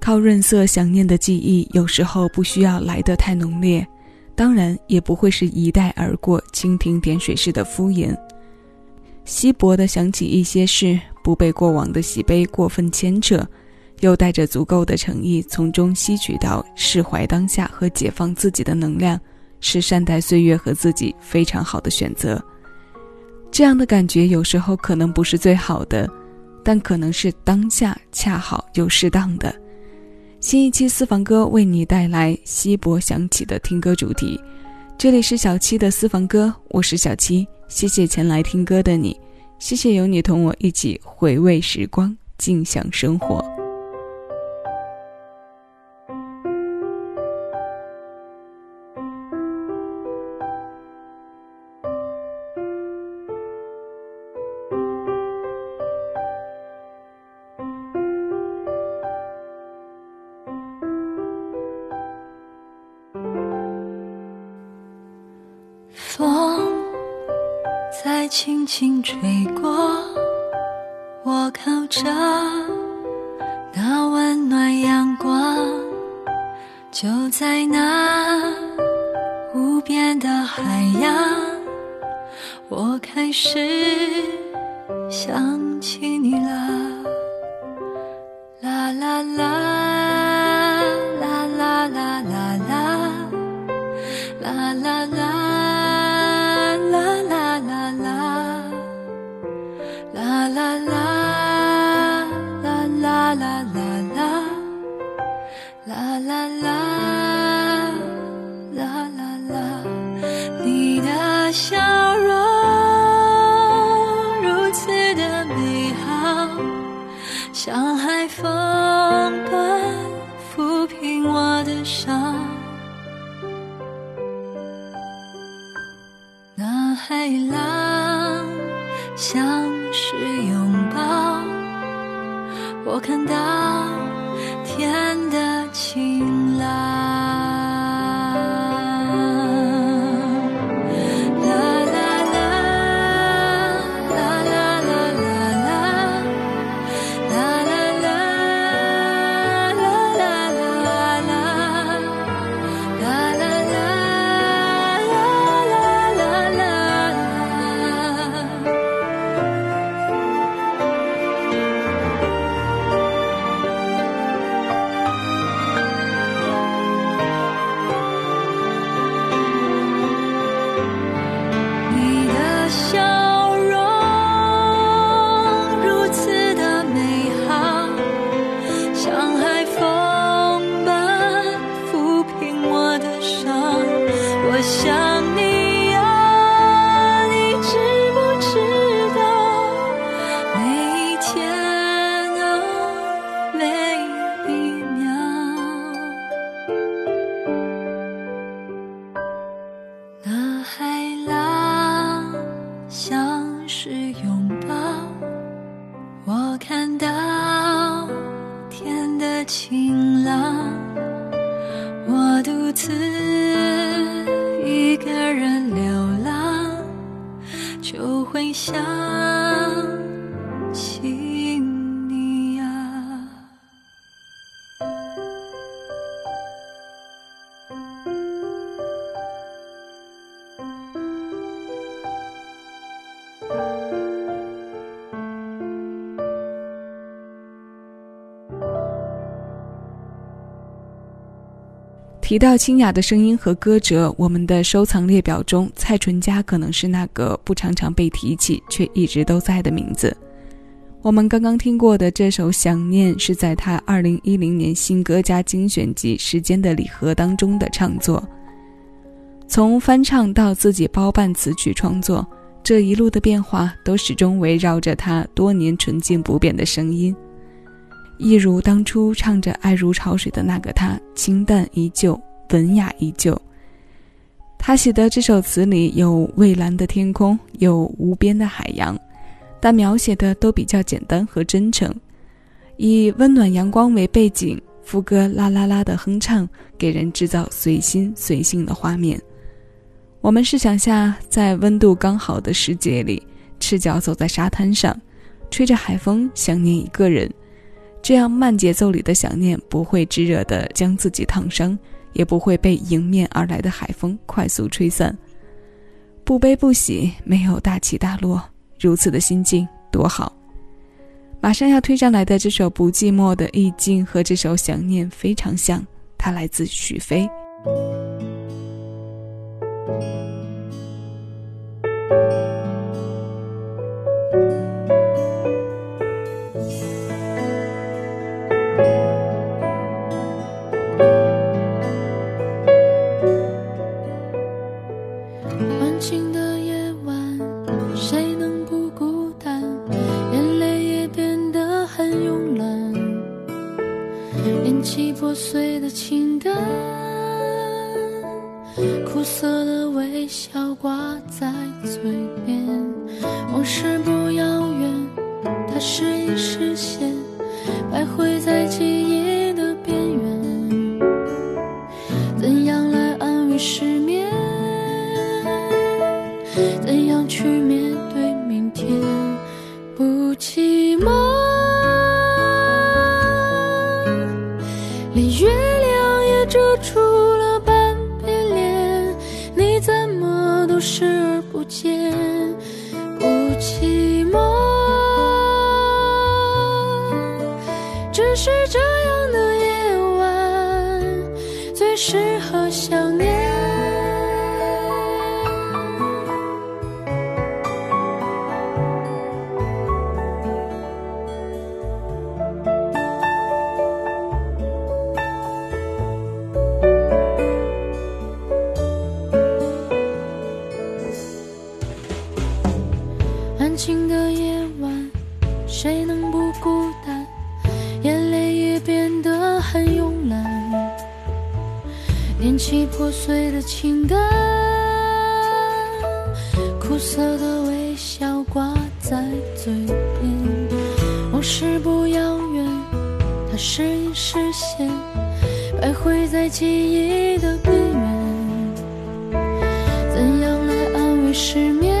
靠润色想念的记忆，有时候不需要来得太浓烈，当然也不会是一带而过、蜻蜓点水式的敷衍。稀薄的想起一些事，不被过往的喜悲过分牵扯，又带着足够的诚意，从中吸取到释怀当下和解放自己的能量，是善待岁月和自己非常好的选择。这样的感觉有时候可能不是最好的，但可能是当下恰好又适当的。新一期私房歌为你带来稀薄响起的听歌主题。这里是小七的私房歌，我是小七。谢谢前来听歌的你，谢谢有你同我一起回味时光，尽享生活。在那无边的海洋，我开始想起你了，啦啦啦。的笑容如此的美好，像海风般抚平我的伤。那海浪像是拥抱，我看到天的晴朗。提到清雅的声音和歌者，我们的收藏列表中，蔡淳佳可能是那个不常常被提起却一直都在的名字。我们刚刚听过的这首《想念》是在他2010年新歌加精选集《时间的礼盒》当中的创作。从翻唱到自己包办词曲创作，这一路的变化都始终围绕着他多年纯净不变的声音。一如当初唱着“爱如潮水”的那个他，清淡依旧，文雅依旧。他写的这首词里有蔚蓝的天空，有无边的海洋，但描写的都比较简单和真诚。以温暖阳光为背景，副歌啦啦啦的哼唱，给人制造随心随性的画面。我们试想下，在温度刚好的时节里，赤脚走在沙滩上，吹着海风，想念一个人。这样慢节奏里的想念不会炙热的将自己烫伤，也不会被迎面而来的海风快速吹散。不悲不喜，没有大起大落，如此的心境多好。马上要推上来的这首《不寂寞》的意境和这首《想念》非常像，它来自许飞。情的苦涩的微笑挂。遮住了半边脸你怎么都视而不见不寂寞只是这样的夜晚最适合想念。安静的夜晚，谁能不孤单？眼泪也变得很慵懒，捡起破碎的情感，苦涩的微笑挂在嘴边。往事不遥远，它时隐时现，徘徊在记忆的边缘。怎样来安慰失眠？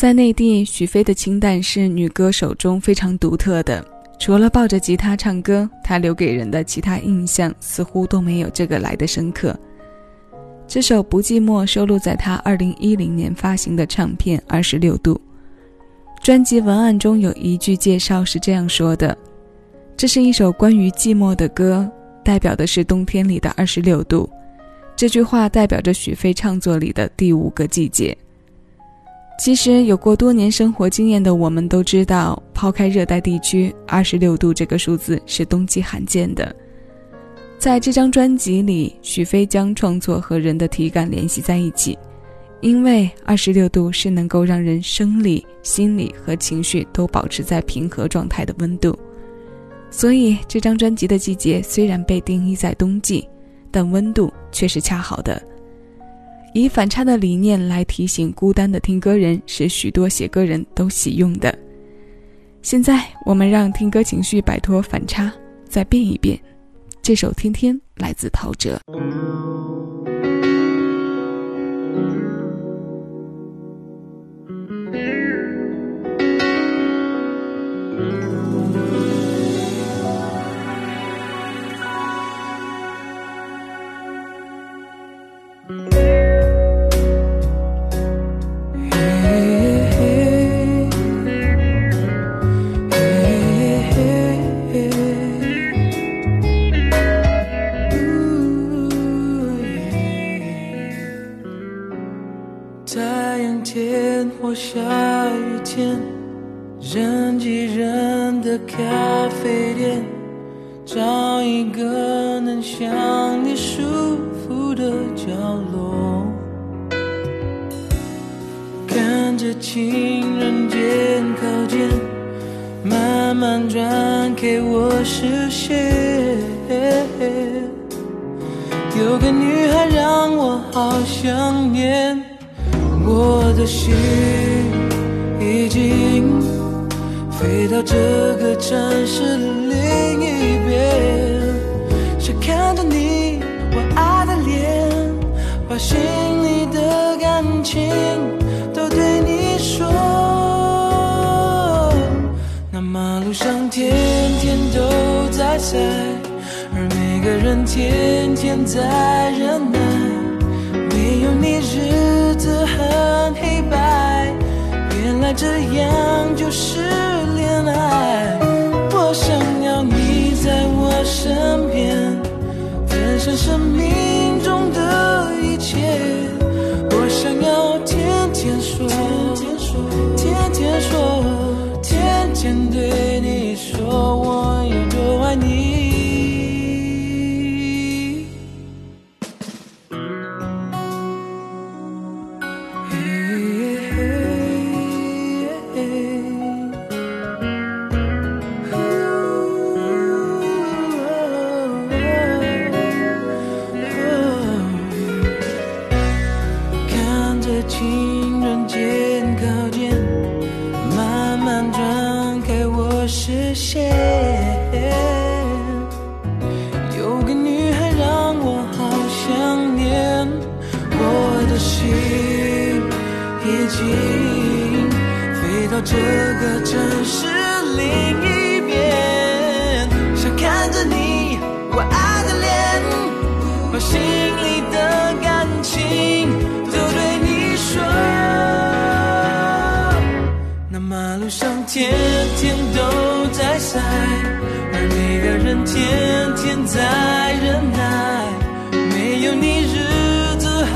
在内地，许飞的清淡是女歌手中非常独特的。除了抱着吉他唱歌，她留给人的其他印象似乎都没有这个来的深刻。这首《不寂寞》收录在他2010年发行的唱片《二十六度》专辑文案中有一句介绍是这样说的：“这是一首关于寂寞的歌，代表的是冬天里的二十六度。”这句话代表着许飞创作里的第五个季节。其实，有过多年生活经验的我们都知道，抛开热带地区，二十六度这个数字是冬季罕见的。在这张专辑里，许飞将创作和人的体感联系在一起，因为二十六度是能够让人生理、心理和情绪都保持在平和状态的温度，所以这张专辑的季节虽然被定义在冬季，但温度却是恰好的。以反差的理念来提醒孤单的听歌人，是许多写歌人都喜用的。现在，我们让听歌情绪摆脱反差，再变一变。这首《天天》来自陶喆。情人节靠近，慢慢转开我视线。有个女孩让我好想念，我的心已经飞到这个城市的另一边，想看着你我爱的脸，把心里的感情在。而每个人天天在忍耐，没有你日子很黑白，原来这样就是恋爱。我想要你在我身边，分享生命城市另一边，想看着你我爱的脸，把心里的感情都对你说。那马路上天天都在塞，而每个人天天在忍耐，没有你日子很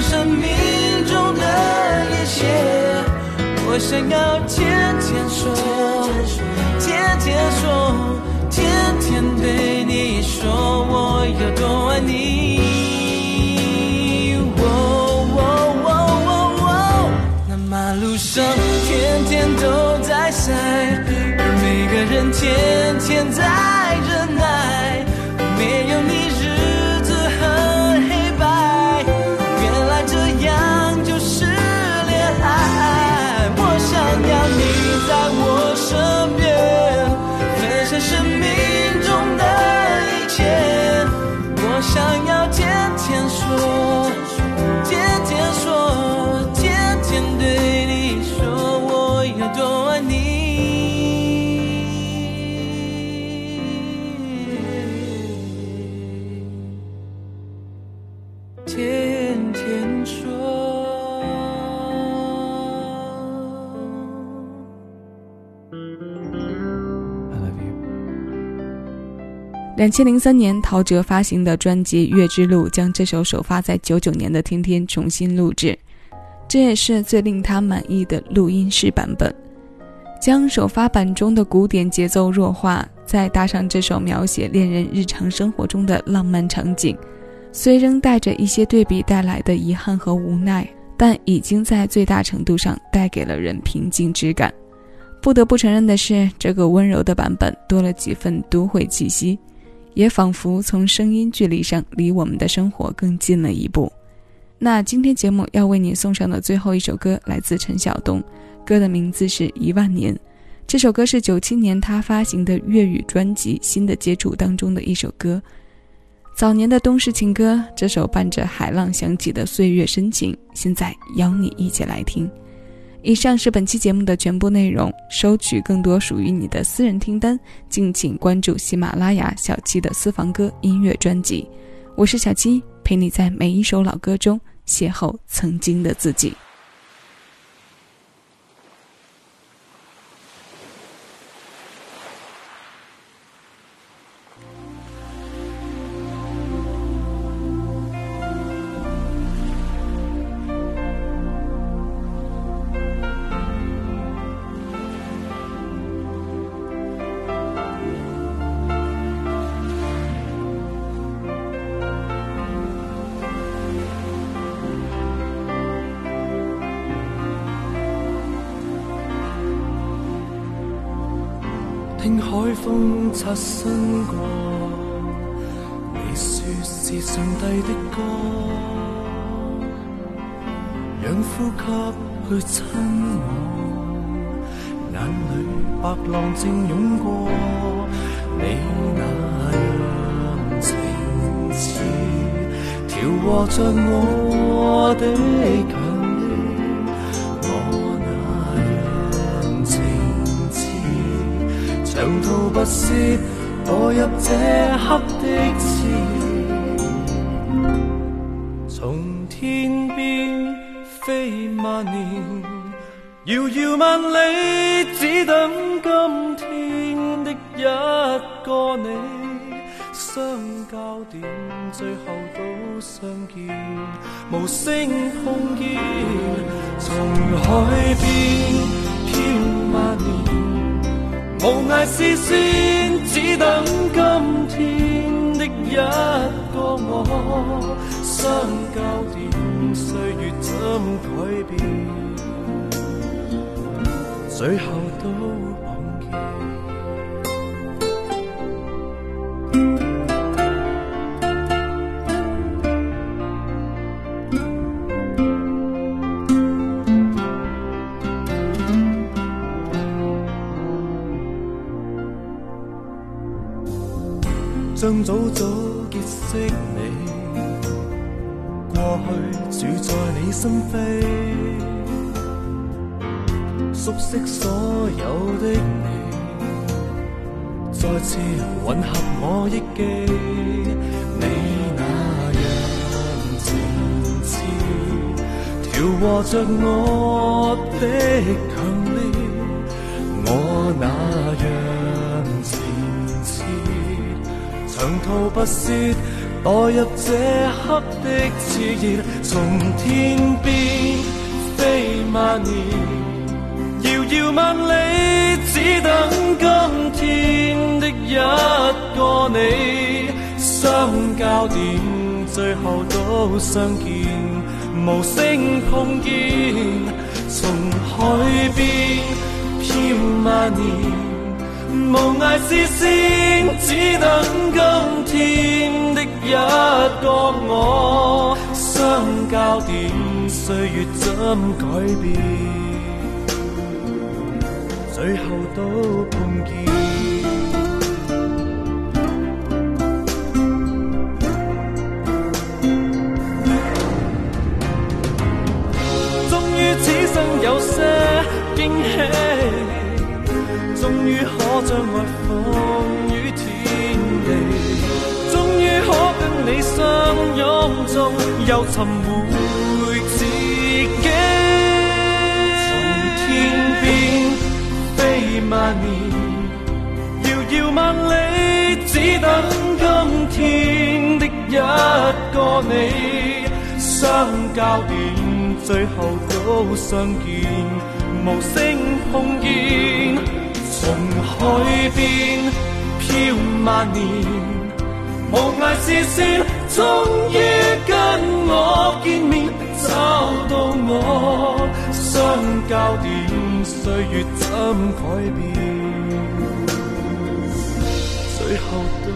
生命中的一切。我想要天天说，天天说，天天对你说，我有多爱你。那马路上天天都在塞，而每个人天天在忍耐，我想要天天说，两千零三年，陶喆发行的专辑《月之路》将这首首发在九九年的《天天》重新录制，这也是最令他满意的录音室版本。将首发版中的古典节奏弱化，再搭上这首描写恋人日常生活中的浪漫场景，虽仍带着一些对比带来的遗憾和无奈，但已经在最大程度上带给了人平静之感。不得不承认的是，这个温柔的版本多了几分都会气息。也仿佛从声音距离上离我们的生活更近了一步。那今天节目要为你送上的最后一首歌来自陈晓东，歌的名字是《一万年》。这首歌是九七年他发行的粤语专辑《新的接触》当中的一首歌。早年的东式情歌，这首伴着海浪响起的岁月深情，现在邀你一起来听。以上是本期节目的全部内容。收取更多属于你的私人听单，敬请关注喜马拉雅小七的私房歌音乐专辑。我是小七，陪你在每一首老歌中邂逅曾经的自己。海风擦身过，你说是上帝的歌，让呼吸去亲我，眼里白浪正涌过，你那样情似调和着我的。长途跋涉，堕入这刻的刺从天边飞万年，遥遥万里，只等今天的一个你。相交点，最后都相见，无声碰见，从海边飘万年。无涯视线，只等今天的一个我。相交点，岁月怎改变？最后都。早结识你，过去住在你心扉，熟悉所有的你，再次混合我忆记。你那样情痴，调和着我的强烈，我那样。长途跋涉，堕入这刻的炽热，从天边飞万年，遥遥万里，只等今天的一个你。相交点，最后都相见，无声碰见，从海边飘万年。无涯视线，只等今天的一个我。相交点，岁月怎改变？最后都碰见。终于此生有些惊喜。将爱放于天地，终于可跟你相拥中又寻回自己。从天边飞万年，遥遥万里，只等今天的一个你。相交点，最后都相见，无声碰见。从海边飘万年，无涯视线，终于跟我见面，找到我相交点，岁月怎改变？最后都。